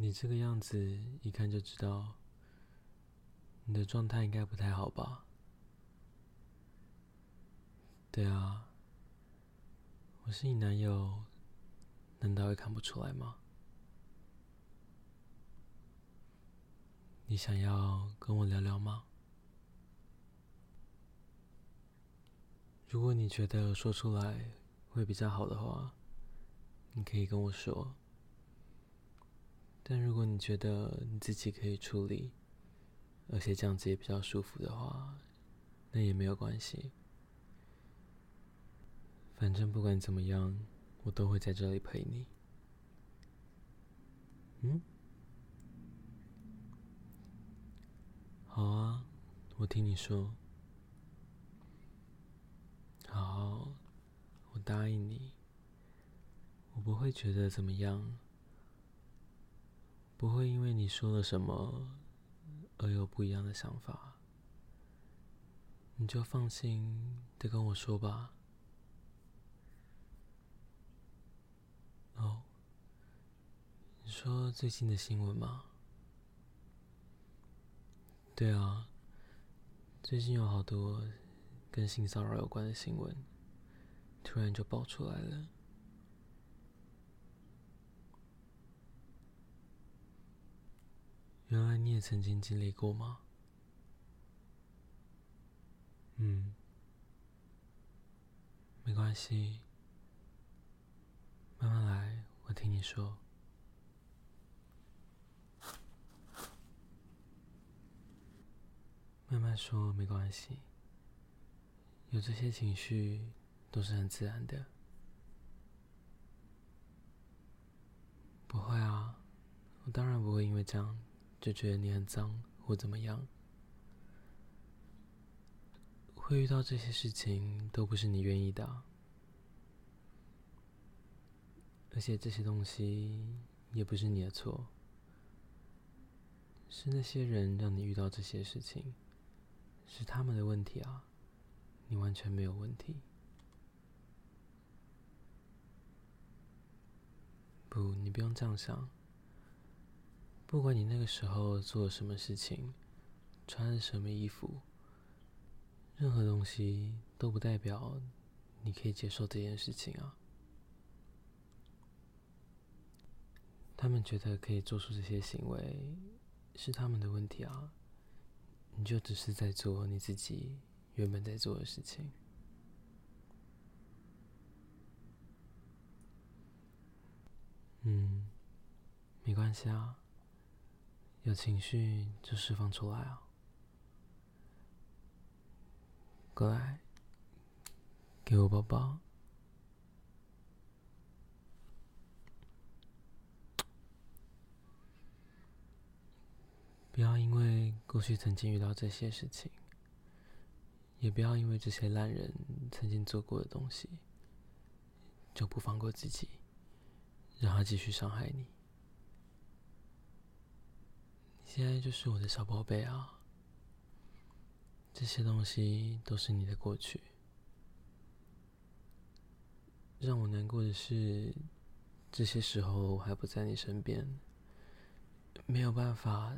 你这个样子一看就知道，你的状态应该不太好吧？对啊，我是你男友，难道会看不出来吗？你想要跟我聊聊吗？如果你觉得说出来会比较好的话，你可以跟我说。但如果你觉得你自己可以处理，而且这样子也比较舒服的话，那也没有关系。反正不管怎么样，我都会在这里陪你。嗯？好啊，我听你说。好，我答应你，我不会觉得怎么样。不会因为你说了什么而有不一样的想法，你就放心的跟我说吧。哦，你说最近的新闻吗？对啊，最近有好多跟性骚扰有关的新闻，突然就爆出来了。原来你也曾经经历过吗？嗯，没关系，慢慢来，我听你说。慢慢说，没关系，有这些情绪都是很自然的。不会啊，我当然不会因为这样。就觉得你很脏或怎么样，会遇到这些事情都不是你愿意的，而且这些东西也不是你的错，是那些人让你遇到这些事情，是他们的问题啊，你完全没有问题。不，你不用这样想。不管你那个时候做了什么事情，穿了什么衣服，任何东西都不代表你可以接受这件事情啊。他们觉得可以做出这些行为，是他们的问题啊。你就只是在做你自己原本在做的事情。嗯，没关系啊。有情绪就释放出来啊！过来，给我抱抱。不要因为过去曾经遇到这些事情，也不要因为这些烂人曾经做过的东西，就不放过自己，让他继续伤害你。现在就是我的小宝贝啊！这些东西都是你的过去。让我难过的是，这些时候我还不在你身边，没有办法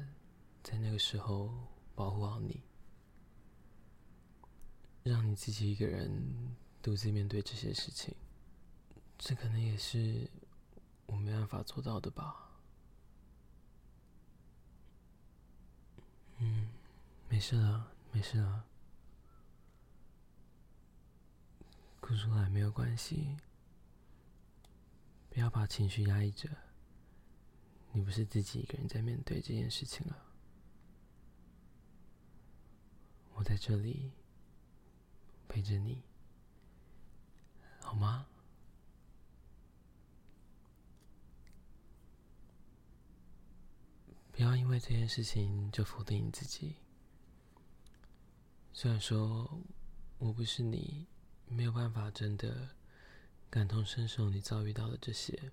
在那个时候保护好你，让你自己一个人独自面对这些事情。这可能也是我没办法做到的吧。嗯，没没事了，没事了。哭出来没有关系，不要把情绪压抑着。你不是自己一个人在面对这件事情了，我在这里陪着你，好吗？不要因为这件事情就否定你自己。虽然说我不是你，没有办法真的感同身受你遭遇到的这些，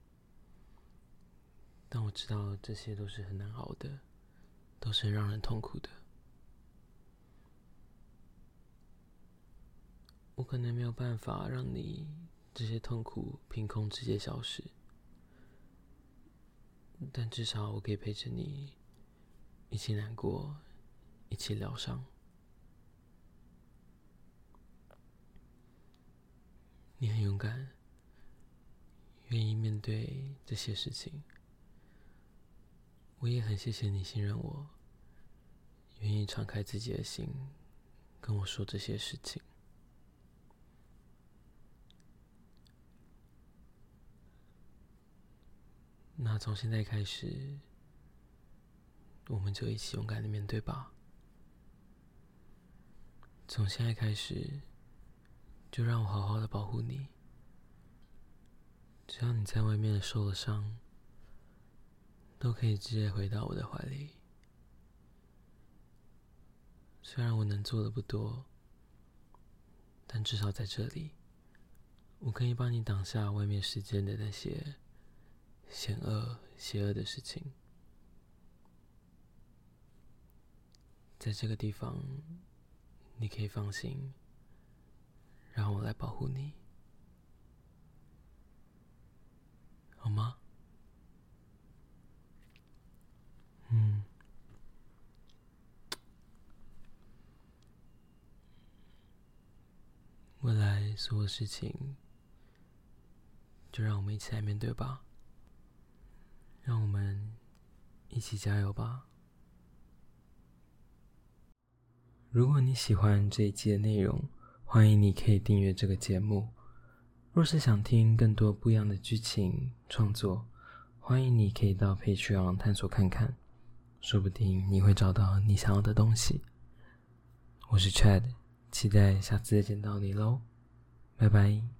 但我知道这些都是很难熬的，都是很让人痛苦的。我可能没有办法让你这些痛苦凭空直接消失，但至少我可以陪着你一起难过，一起疗伤。你很勇敢，愿意面对这些事情。我也很谢谢你信任我，愿意敞开自己的心跟我说这些事情。那从现在开始，我们就一起勇敢的面对吧。从现在开始。就让我好好的保护你。只要你在外面受了伤，都可以直接回到我的怀里。虽然我能做的不多，但至少在这里，我可以帮你挡下外面世间的那些险恶、邪恶的事情。在这个地方，你可以放心。让我来保护你，好吗？嗯。未来所有事情，就让我们一起来面对吧。让我们一起加油吧。如果你喜欢这一期的内容，欢迎你可以订阅这个节目。若是想听更多不一样的剧情创作，欢迎你可以到配曲网探索看看，说不定你会找到你想要的东西。我是 Chad，期待下次再见到你喽，拜拜。